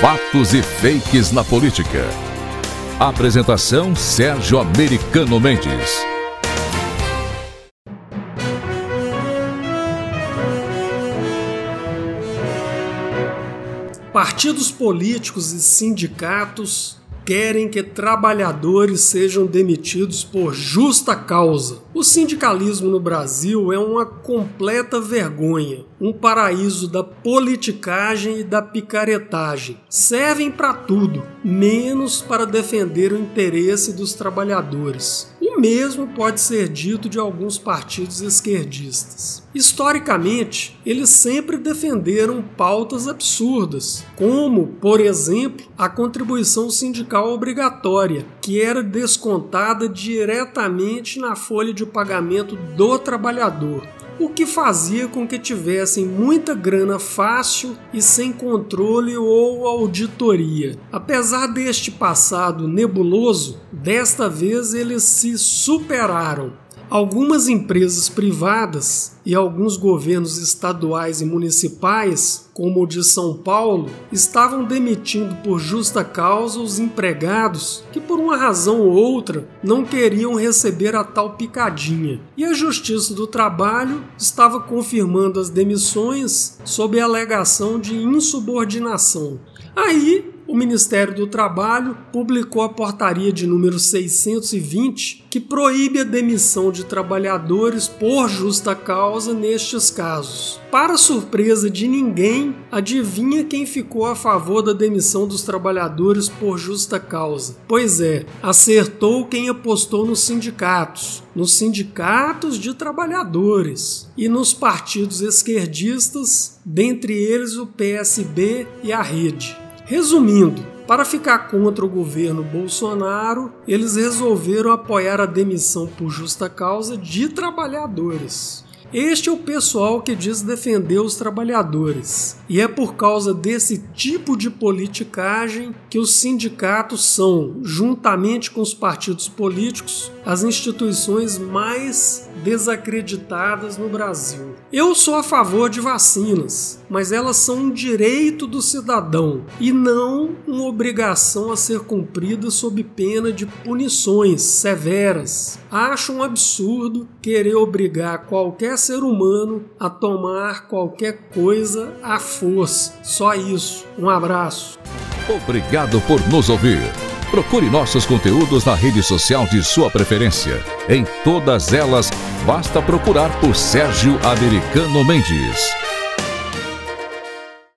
Fatos e fakes na política. Apresentação Sérgio Americano Mendes. Partidos políticos e sindicatos querem que trabalhadores sejam demitidos por justa causa. O sindicalismo no Brasil é uma completa vergonha, um paraíso da politicagem e da picaretagem. Servem para tudo, menos para defender o interesse dos trabalhadores. O mesmo pode ser dito de alguns partidos esquerdistas. Historicamente, eles sempre defenderam pautas absurdas, como, por exemplo, a contribuição sindical obrigatória, que era descontada diretamente na folha de pagamento do trabalhador o que fazia com que tivessem muita grana fácil e sem controle ou auditoria. Apesar deste passado nebuloso, desta vez eles se superaram Algumas empresas privadas e alguns governos estaduais e municipais, como o de São Paulo, estavam demitindo por justa causa os empregados que, por uma razão ou outra, não queriam receber a tal picadinha. E a Justiça do Trabalho estava confirmando as demissões sob a alegação de insubordinação. Aí o Ministério do Trabalho publicou a portaria de número 620, que proíbe a demissão de trabalhadores por justa causa nestes casos. Para surpresa de ninguém, adivinha quem ficou a favor da demissão dos trabalhadores por justa causa? Pois é, acertou quem apostou nos sindicatos, nos sindicatos de trabalhadores e nos partidos esquerdistas, dentre eles o PSB e a Rede. Resumindo, para ficar contra o governo Bolsonaro, eles resolveram apoiar a demissão por justa causa de trabalhadores. Este é o pessoal que diz defender os trabalhadores. E é por causa desse tipo de politicagem que os sindicatos são, juntamente com os partidos políticos, as instituições mais desacreditadas no Brasil. Eu sou a favor de vacinas, mas elas são um direito do cidadão e não uma obrigação a ser cumprida sob pena de punições severas. Acho um absurdo querer obrigar qualquer ser humano a tomar qualquer coisa à força. Só isso. Um abraço. Obrigado por nos ouvir. Procure nossos conteúdos na rede social de sua preferência. Em todas elas, basta procurar por Sérgio Americano Mendes.